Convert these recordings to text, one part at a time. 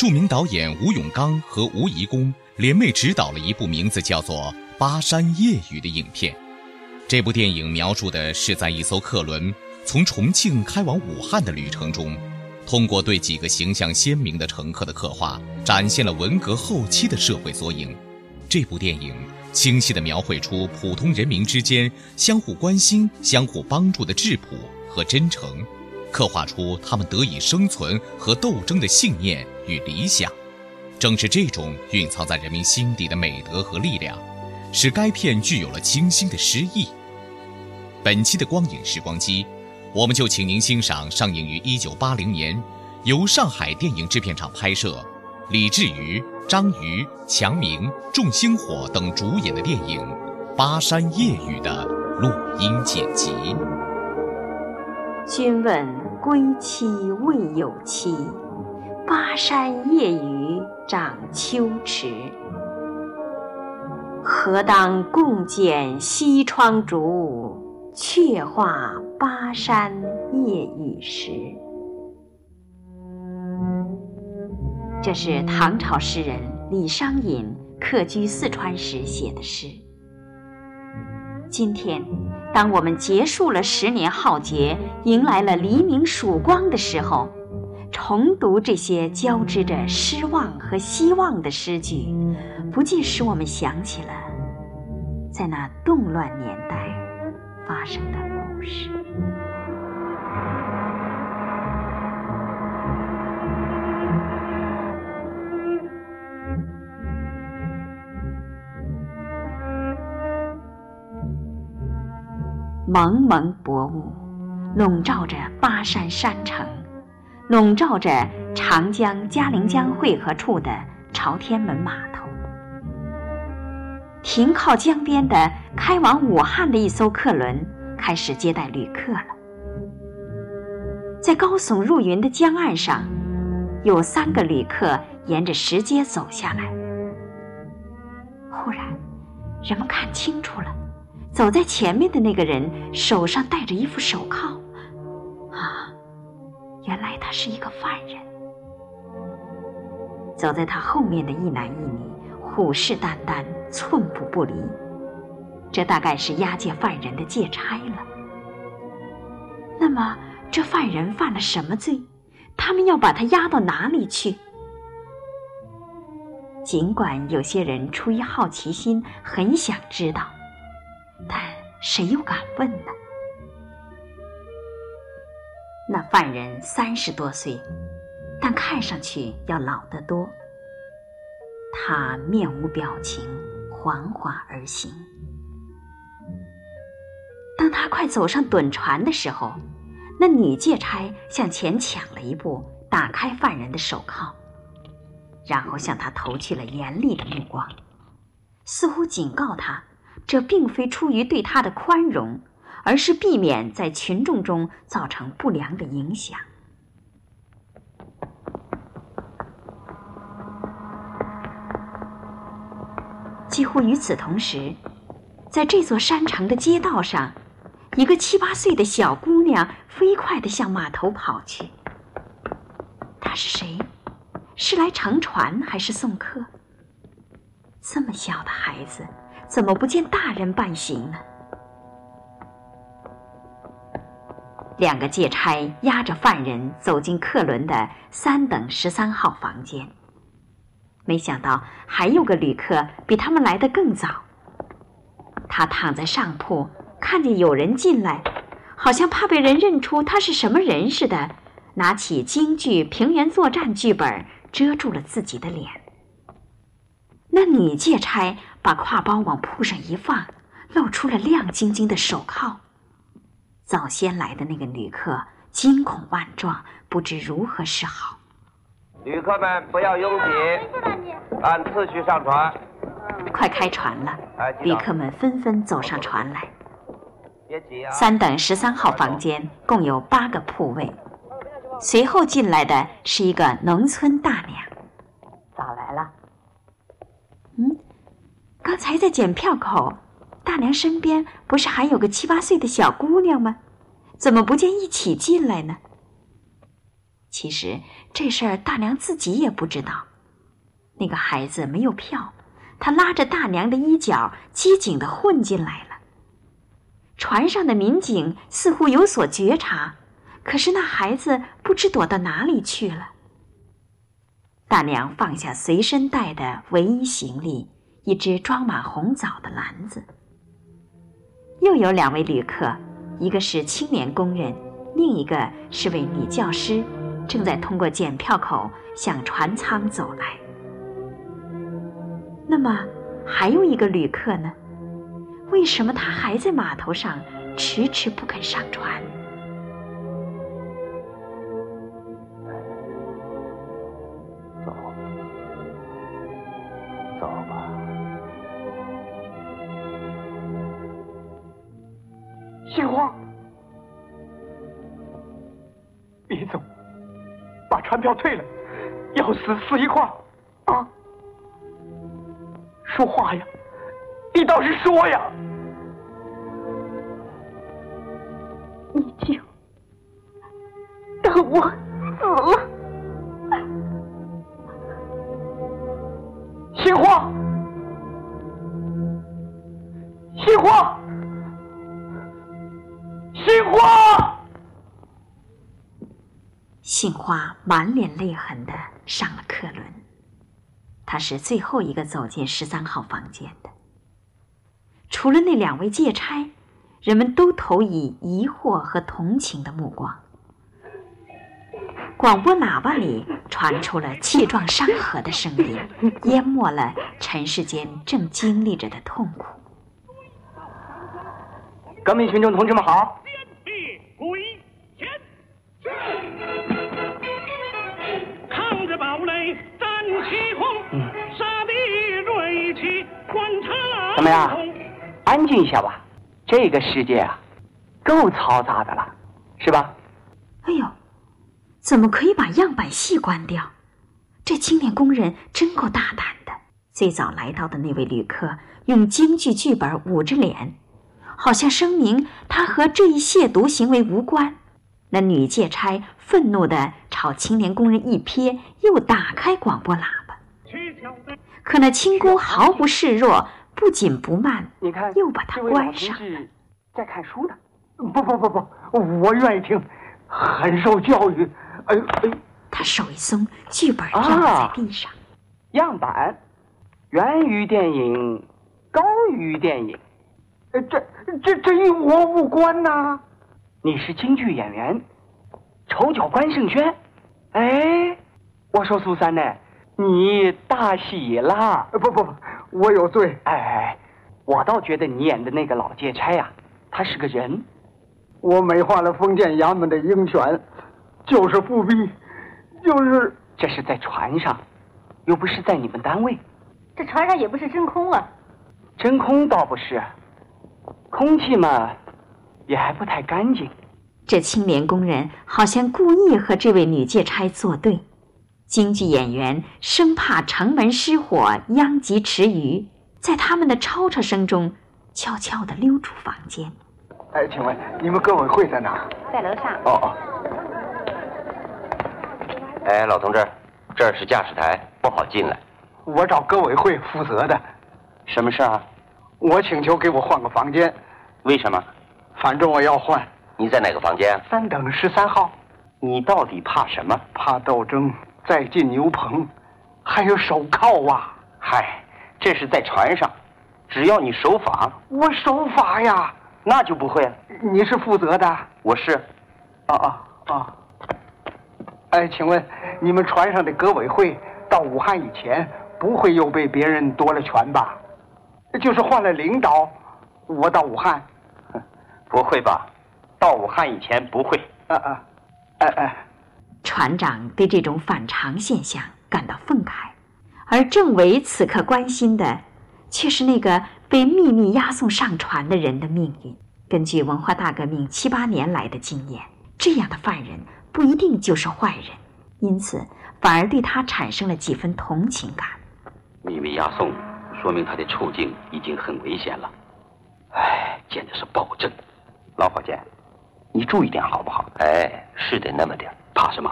著名导演吴永刚和吴贻弓联袂执导了一部名字叫做《巴山夜雨》的影片。这部电影描述的是在一艘客轮从重庆开往武汉的旅程中，通过对几个形象鲜明的乘客的刻画，展现了文革后期的社会缩影。这部电影清晰地描绘出普通人民之间相互关心、相互帮助的质朴和真诚，刻画出他们得以生存和斗争的信念与理想。正是这种蕴藏在人民心底的美德和力量，使该片具有了清新的诗意。本期的光影时光机，我们就请您欣赏上映于一九八零年，由上海电影制片厂拍摄，李志瑜、张瑜、强明、众星火等主演的电影《巴山夜雨》的录音剪辑。君问归期未有期，巴山夜雨涨秋池。何当共剪西窗烛，却话巴山夜雨时。这是唐朝诗人李商隐客居四川时写的诗。今天，当我们结束了十年浩劫，迎来了黎明曙光的时候，重读这些交织着失望和希望的诗句，不禁使我们想起了在那动乱年代发生的故事。蒙蒙薄雾笼罩着巴山山城，笼罩着长江嘉陵江汇合处的朝天门码头。停靠江边的开往武汉的一艘客轮开始接待旅客了。在高耸入云的江岸上，有三个旅客沿着石阶走下来。忽然，人们看清楚了。走在前面的那个人手上戴着一副手铐，啊，原来他是一个犯人。走在他后面的一男一女虎视眈眈，寸步不离。这大概是押解犯人的借差了。那么，这犯人犯了什么罪？他们要把他押到哪里去？尽管有些人出于好奇心，很想知道。但谁又敢问呢？那犯人三十多岁，但看上去要老得多。他面无表情，缓缓而行。当他快走上趸船的时候，那女借差向前抢了一步，打开犯人的手铐，然后向他投去了严厉的目光，似乎警告他。这并非出于对他的宽容，而是避免在群众中造成不良的影响。几乎与此同时，在这座山城的街道上，一个七八岁的小姑娘飞快地向码头跑去。她是谁？是来乘船还是送客？这么小的孩子。怎么不见大人伴行呢？两个借差押着犯人走进客轮的三等十三号房间。没想到还有个旅客比他们来的更早。他躺在上铺，看见有人进来，好像怕被人认出他是什么人似的，拿起京剧《平原作战》剧本遮住了自己的脸。那女借差把挎包往铺上一放，露出了亮晶晶的手铐。早先来的那个旅客惊恐万状，不知如何是好。旅客们不要拥挤，按次序上船。快开船了！旅客们纷纷走上船来。别急啊！三等十三号房间共有八个铺位。随后进来的是一个农村大娘。早来了。嗯，刚才在检票口，大娘身边不是还有个七八岁的小姑娘吗？怎么不见一起进来呢？其实这事儿大娘自己也不知道。那个孩子没有票，他拉着大娘的衣角，机警地混进来了。船上的民警似乎有所觉察，可是那孩子不知躲到哪里去了。大娘放下随身带的唯一行李——一只装满红枣的篮子。又有两位旅客，一个是青年工人，另一个是位女教师，正在通过检票口向船舱走来。那么，还有一个旅客呢？为什么他还在码头上迟迟不肯上船？票退了，要死死一块啊！说话呀，你倒是说呀！你就等我死了。心花，心花，杏花满脸泪痕的上了客轮。他是最后一个走进十三号房间的。除了那两位借差，人们都投以疑惑和同情的目光。广播喇叭里传出了气壮山河的声音，淹没了尘世间正经历着的痛苦。革命群众同志们好！怎么样？安静一下吧。这个世界啊，够嘈杂的了，是吧？哎呦，怎么可以把样板戏关掉？这青年工人真够大胆的。最早来到的那位旅客用京剧剧本捂着脸，好像声明他和这一亵渎行为无关。那女借差愤怒地朝青年工人一瞥，又打开广播喇叭。可那轻功毫不示弱。不紧不慢，你看，又把它关上。在看书呢。不不不不，我愿意听，很受教育。哎哎，他手一松，剧本掉在地上。样板，源于电影，高于电影。这这这与我无关呐。你是京剧演员，丑角关胜轩。哎，我说苏三呢，你大喜啦。不不不。我有罪，哎哎，我倒觉得你演的那个老借差呀，他是个人。我美化了封建衙门的鹰犬，就是复辟，就是这是在船上，又不是在你们单位。这船上也不是真空啊。真空倒不是，空气嘛，也还不太干净。这青年工人好像故意和这位女借差作对。京剧演员生怕城门失火殃及池鱼，在他们的吵吵声中，悄悄地溜出房间。哎，请问你们歌委会在哪？在楼上。哦哦。哎，老同志，这儿是驾驶台，不好进来。我找歌委会负责的。什么事啊？我请求给我换个房间。为什么？反正我要换。你在哪个房间？三等十三号。你到底怕什么？怕斗争。再进牛棚，还有手铐啊！嗨，这是在船上，只要你守法，我守法呀，那就不会了。你是负责的，我是。啊啊啊！哎，请问你们船上的革委会到武汉以前，不会又被别人夺了权吧？就是换了领导，我到武汉，不会吧？到武汉以前不会。啊啊，哎哎。船长对这种反常现象感到愤慨，而政委此刻关心的，却是那个被秘密押送上船的人的命运。根据文化大革命七八年来的经验，这样的犯人不一定就是坏人，因此反而对他产生了几分同情感。秘密押送，说明他的处境已经很危险了。哎，简直是暴政！老伙计，你注意点好不好？哎，是得那么点怕什么？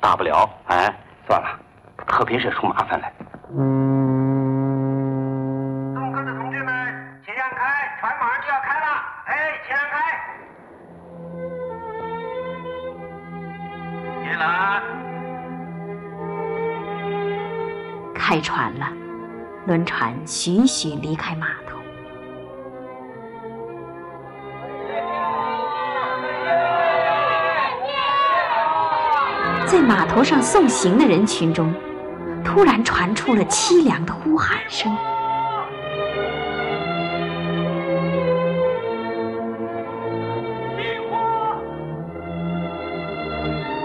大不了，哎，算了，可别惹出麻烦来。送客的同志们，请让开，船马上就要开了。哎，请让开。进来。开船了，轮船徐徐离开码头。码头上送行的人群中，突然传出了凄凉的呼喊声。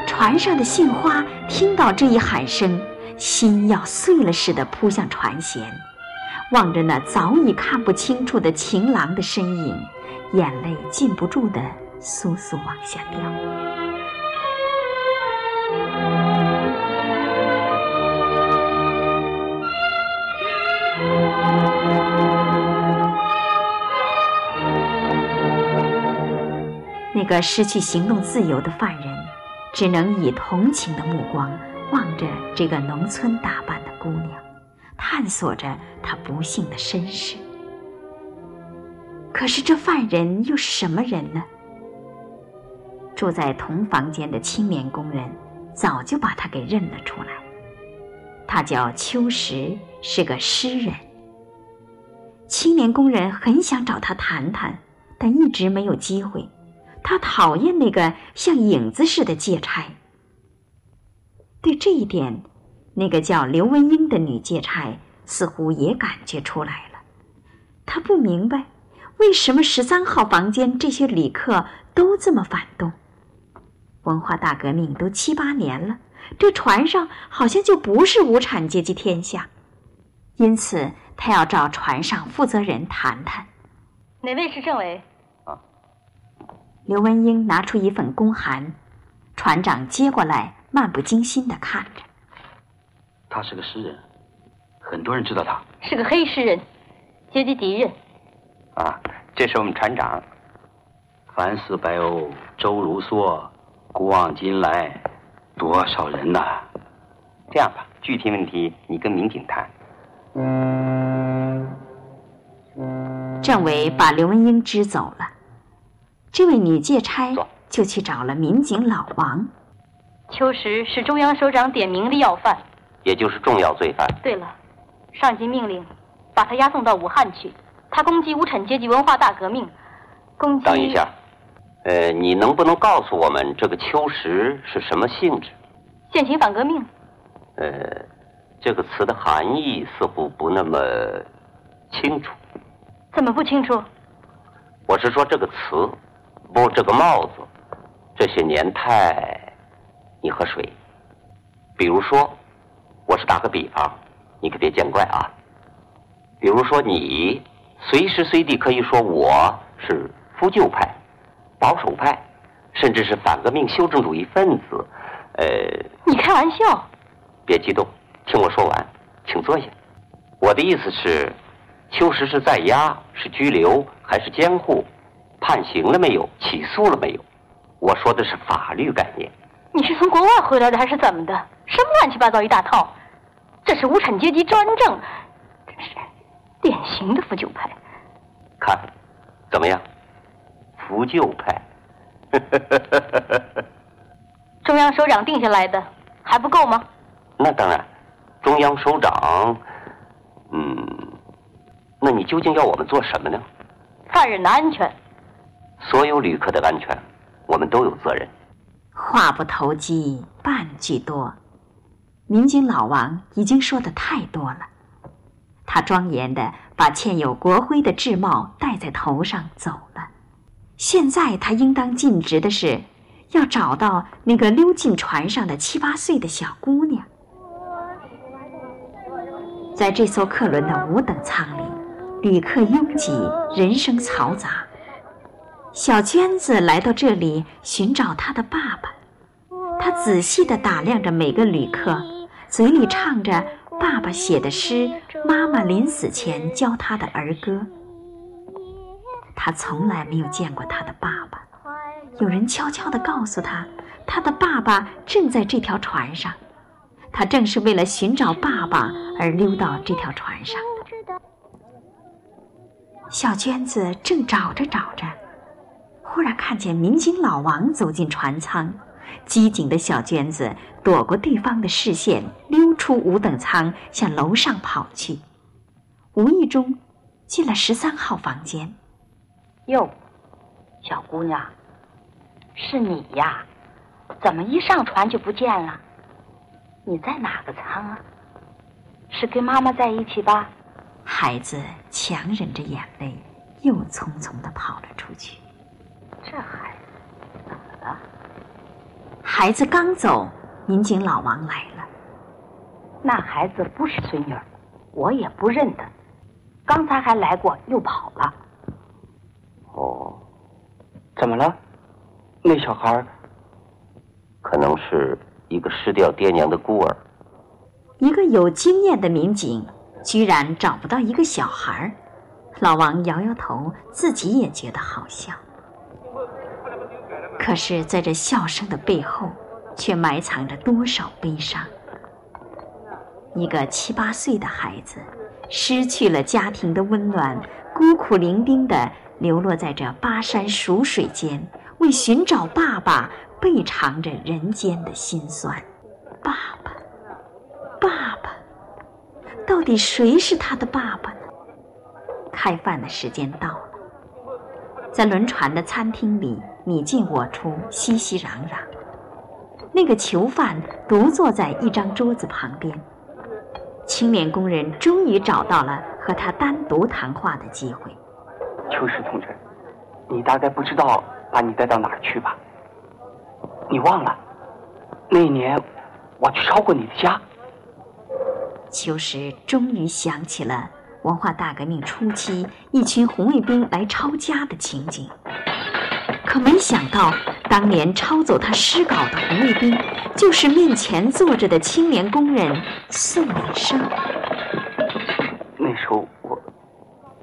船上的杏花听到这一喊声，心要碎了似的扑向船舷，望着那早已看不清楚的情郎的身影，眼泪禁不住的簌簌往下掉。那个失去行动自由的犯人，只能以同情的目光望着这个农村打扮的姑娘，探索着她不幸的身世。可是这犯人又是什么人呢？住在同房间的青年工人早就把他给认了出来，他叫秋实，是个诗人。青年工人很想找他谈谈，但一直没有机会。他讨厌那个像影子似的借差。对这一点，那个叫刘文英的女借差似乎也感觉出来了。她不明白，为什么十三号房间这些旅客都这么反动。文化大革命都七八年了，这船上好像就不是无产阶级天下。因此，他要找船上负责人谈谈。哪位是政委？刘文英拿出一份公函，船长接过来，漫不经心地看着。他是个诗人，很多人知道他。是个黑诗人，阶级敌人。啊，这是我们船长。凡似白鸥，周如梭，古往今来，多少人呐！这样吧，具体问题你跟民警谈。政委把刘文英支走了。这位女借差就去找了民警老王。秋实是中央首长点名的要犯，也就是重要罪犯。对了，上级命令把他押送到武汉去。他攻击无产阶级文化大革命，攻击。等一下，呃，你能不能告诉我们这个秋实是什么性质？现行反革命。呃，这个词的含义似乎不那么清楚。怎么不清楚？我是说这个词。不，这个帽子，这些年太，你和谁？比如说，我是打个比方，你可别见怪啊。比如说，你随时随地可以说我是复旧派、保守派，甚至是反革命修正主义分子。呃，你开玩笑？别激动，听我说完，请坐下。我的意思是，秋实是在押，是拘留，还是监护？判刑了没有？起诉了没有？我说的是法律概念。你是从国外回来的还是怎么的？什么乱七八糟一大套？这是无产阶级专政，真是典型的复旧派。看，怎么样？复旧派。中央首长定下来的还不够吗？那当然，中央首长，嗯，那你究竟要我们做什么呢？犯人的安全，所有旅客的安全，我们都有责任。话不投机半句多，民警老王已经说的太多了。他庄严的把嵌有国徽的制帽戴在头上走了。现在他应当尽职的是，要找到那个溜进船上的七八岁的小姑娘。在这艘客轮的五等舱里，旅客拥挤，人声嘈杂。小娟子来到这里寻找她的爸爸，她仔细地打量着每个旅客，嘴里唱着爸爸写的诗，妈妈临死前教她的儿歌。他从来没有见过他的爸爸。有人悄悄地告诉他，他的爸爸正在这条船上。他正是为了寻找爸爸而溜到这条船上的。小娟子正找着找着，忽然看见民警老王走进船舱。机警的小娟子躲过对方的视线，溜出五等舱，向楼上跑去。无意中进了十三号房间。哟，小姑娘，是你呀？怎么一上船就不见了？你在哪个舱啊？是跟妈妈在一起吧？孩子强忍着眼泪，又匆匆的跑了出去。这孩子怎么了？孩子刚走，民警老王来了。那孩子不是孙女，我也不认得。刚才还来过，又跑了。哦，怎么了？那小孩可能是一个失掉爹娘的孤儿。一个有经验的民警居然找不到一个小孩老王摇摇头，自己也觉得好笑。可是，在这笑声的背后，却埋藏着多少悲伤？一个七八岁的孩子，失去了家庭的温暖，孤苦伶仃的。流落在这巴山蜀水间，为寻找爸爸，背尝着人间的辛酸。爸爸，爸爸，到底谁是他的爸爸呢？开饭的时间到了，在轮船的餐厅里，你进我出，熙熙攘攘。那个囚犯独坐在一张桌子旁边，青年工人终于找到了和他单独谈话的机会。秋实同志，你大概不知道把你带到哪儿去吧？你忘了那一年我去抄过你的家。秋实终于想起了文化大革命初期一群红卫兵来抄家的情景，可没想到当年抄走他诗稿的红卫兵，就是面前坐着的青年工人宋敏生。那时候我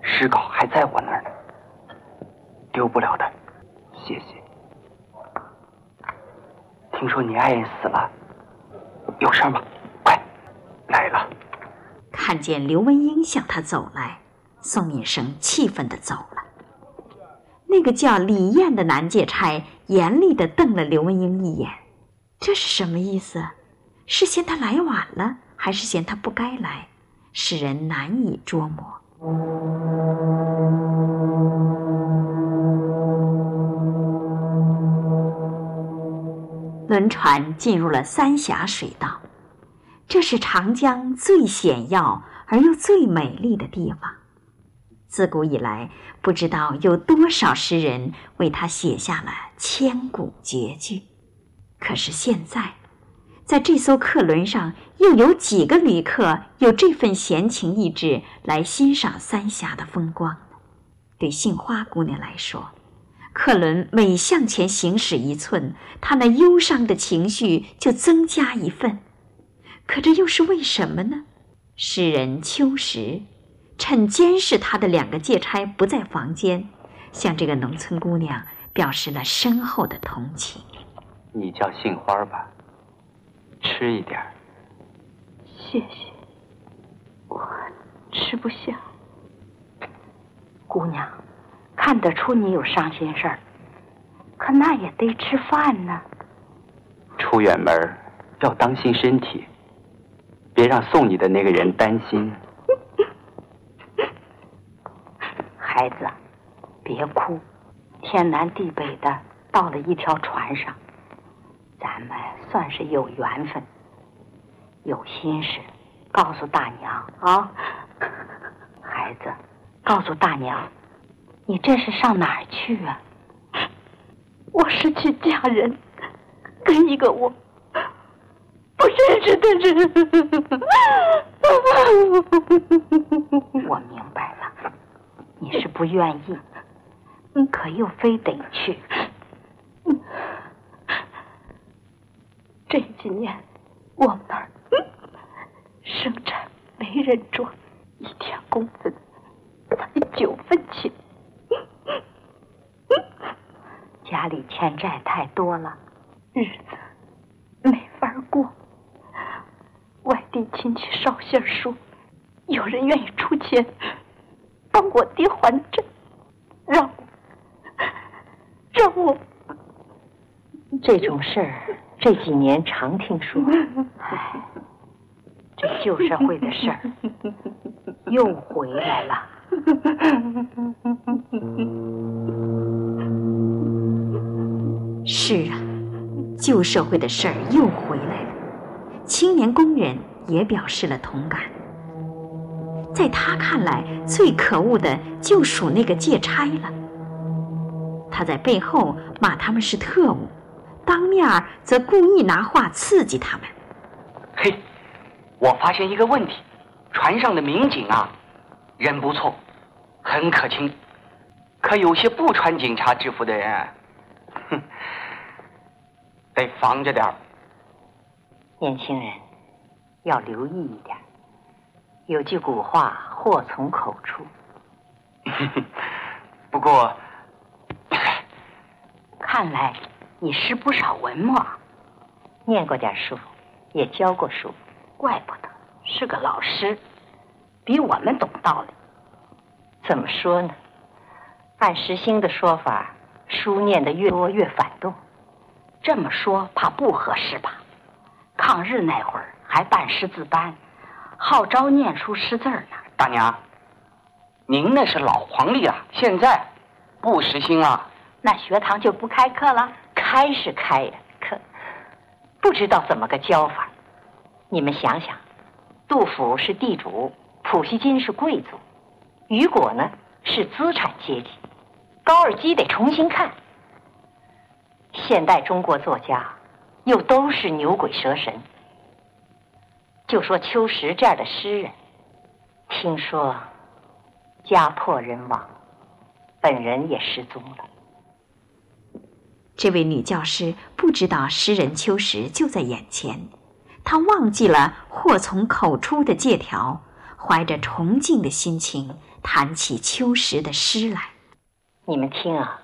诗稿还在我那儿呢。丢不了的，谢谢。听说你爱人死了，有事吗？快来了。看见刘文英向他走来，宋敏生气愤的走了。那个叫李艳的男界差严厉的瞪了刘文英一眼，这是什么意思？是嫌他来晚了，还是嫌他不该来？使人难以捉摸。轮船进入了三峡水道，这是长江最险要而又最美丽的地方。自古以来，不知道有多少诗人为它写下了千古绝句。可是现在，在这艘客轮上，又有几个旅客有这份闲情逸致来欣赏三峡的风光呢？对杏花姑娘来说。客轮每向前行驶一寸，她那忧伤的情绪就增加一份。可这又是为什么呢？诗人秋实趁监视他的两个借差不在房间，向这个农村姑娘表示了深厚的同情。你叫杏花吧，吃一点。谢谢，我吃不下。姑娘。看得出你有伤心事儿，可那也得吃饭呢。出远门要当心身体，别别让送你的那个人担心。孩子，别哭，天南地北的到了一条船上，咱们算是有缘分。有心事，告诉大娘啊。孩子，告诉大娘，你这是上哪儿去啊？我是去嫁人，跟一个我不认识的人。我明白了，你是不愿意，可又非得去。这几年，我们那儿生产没人做，一天工资才九分钱。家里欠债太多了，日子没法过。外地亲戚捎信说，有人愿意出钱帮我爹还债，让我让我。这种事儿这几年常听说，唉，这旧社会的事儿又回来了。是啊，旧社会的事儿又回来了。青年工人也表示了同感。在他看来，最可恶的就属那个借差了。他在背后骂他们是特务，当面则故意拿话刺激他们。嘿，我发现一个问题：船上的民警啊，人不错，很可亲，可有些不穿警察制服的人，哼，得防着点儿。年轻人要留意一点。有句古话，祸从口出。不过，看来你识不少文墨，念过点书，也教过书，怪不得是个老师，比我们懂道理。怎么说呢？按石兴的说法，书念得越多越反动。这么说怕不合适吧？抗日那会儿还办识字班。号召念书识字呢，大娘，您那是老黄历了，现在不实行了。那学堂就不开课了？开是开呀，可不知道怎么个教法。你们想想，杜甫是地主，普希金是贵族，雨果呢是资产阶级，高尔基得重新看。现代中国作家又都是牛鬼蛇神。就说秋实这样的诗人，听说家破人亡，本人也失踪了。这位女教师不知道诗人秋实就在眼前，她忘记了祸从口出的借条，怀着崇敬的心情谈起秋实的诗来。你们听啊，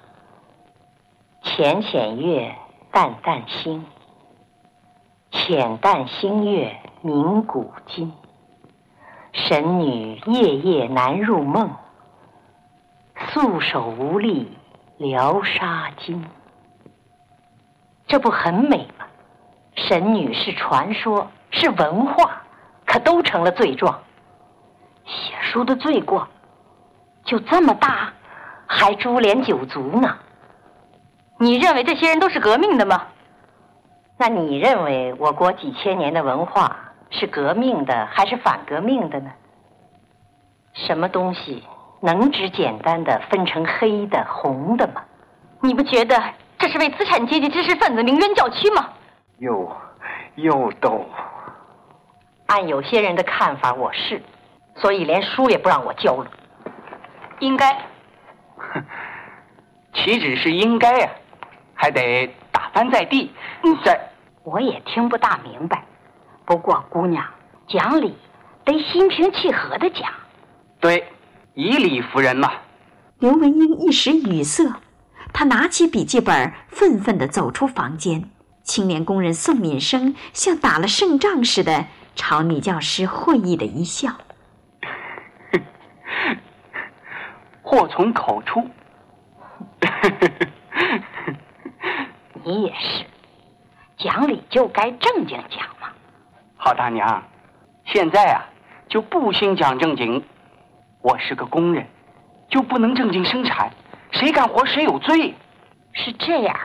浅浅月，淡淡星，浅淡星月。鸣古今，神女夜夜难入梦，素手无力疗纱巾。这不很美吗？神女是传说，是文化，可都成了罪状。写书的罪过就这么大，还株连九族呢？你认为这些人都是革命的吗？那你认为我国几千年的文化？是革命的还是反革命的呢？什么东西能只简单的分成黑的、红的吗？你不觉得这是为资产阶级知识分子鸣冤叫屈吗？又又逗。按有些人的看法，我是，所以连书也不让我教了。应该。哼，岂止是应该呀，还得打翻在地。在，我也听不大明白。不过，姑娘讲理得心平气和的讲。对，以理服人嘛。刘文英一时语塞，他拿起笔记本，愤愤地走出房间。青年工人宋敏生像打了胜仗似的，朝女教师会意的一笑。祸从口出。你也是，讲理就该正经讲。好大娘，现在啊，就不兴讲正经。我是个工人，就不能正经生产，谁干活谁有罪。是这样，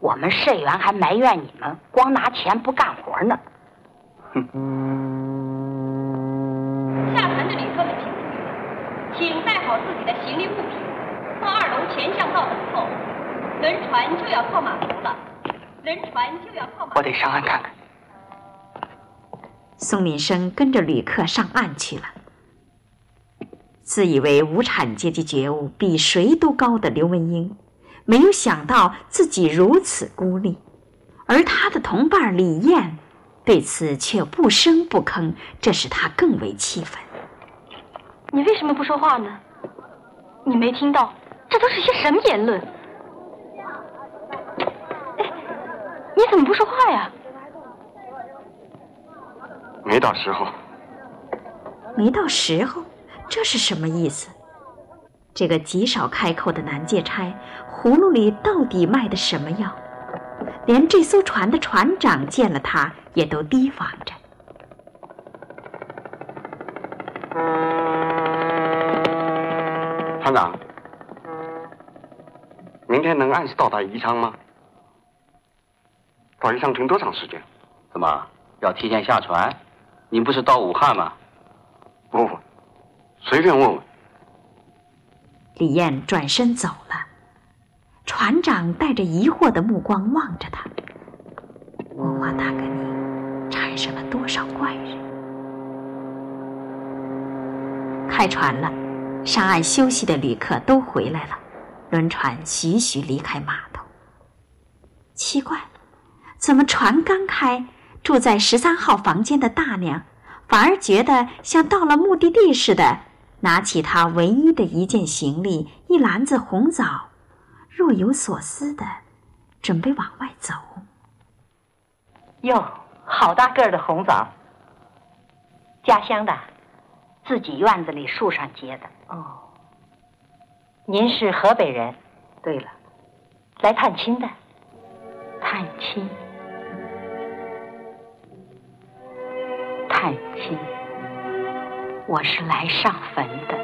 我们社员还埋怨你们光拿钱不干活呢。哼。下船的旅客们请请带好自己的行李物品，到二楼前巷道等候。轮船就要靠码头了，轮船就要靠码头。我得上岸看看。宋敏生跟着旅客上岸去了。自以为无产阶级觉悟比谁都高的刘文英，没有想到自己如此孤立，而他的同伴李艳对此却不声不吭，这使他更为气愤。你为什么不说话呢？你没听到这都是些什么言论？哎，你怎么不说话呀？没到时候。没到时候。这是什么意思？这个极少开口的男借差，葫芦里到底卖的什么药？连这艘船的船长见了他，也都提防着。船长，明天能按时到达宜昌吗？到宜昌停多长时间？怎么要提前下船？您不是到武汉吗？不不。随便问问。李艳转身走了，船长带着疑惑的目光望着他。文化大革命产生了多少怪人？开船了，上岸休息的旅客都回来了，轮船徐徐离开码头。奇怪，怎么船刚开，住在十三号房间的大娘反而觉得像到了目的地似的？拿起她唯一的一件行李，一篮子红枣，若有所思的准备往外走。哟，好大个儿的红枣，家乡的，自己院子里树上结的。哦，您是河北人？对了，来探亲的。探亲，亲。我是来上坟的，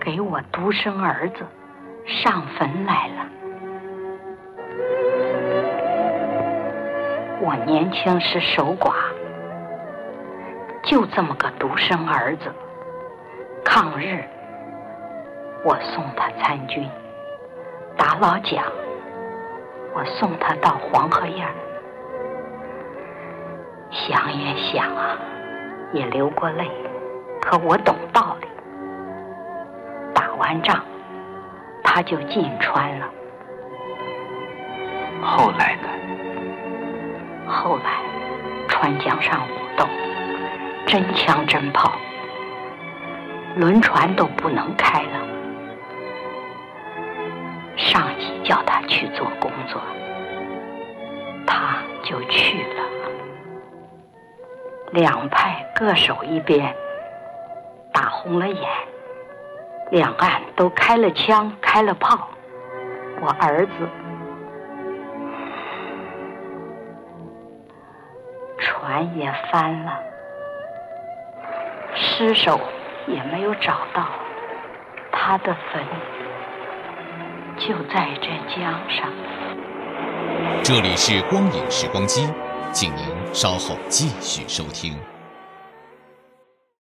给我独生儿子上坟来了。我年轻时守寡，就这么个独生儿子。抗日，我送他参军；打老蒋，我送他到黄河沿儿。想也想啊，也流过泪，可我懂道理。打完仗，他就进川了。后来呢？后来，川江上武斗，真枪真炮，轮船都不能开了。上级叫他去做工作，他就去了。两派各守一边，打红了眼。两岸都开了枪，开了炮。我儿子船也翻了，尸首也没有找到，他的坟就在这江上。这里是光影时光机。请您稍后继续收听。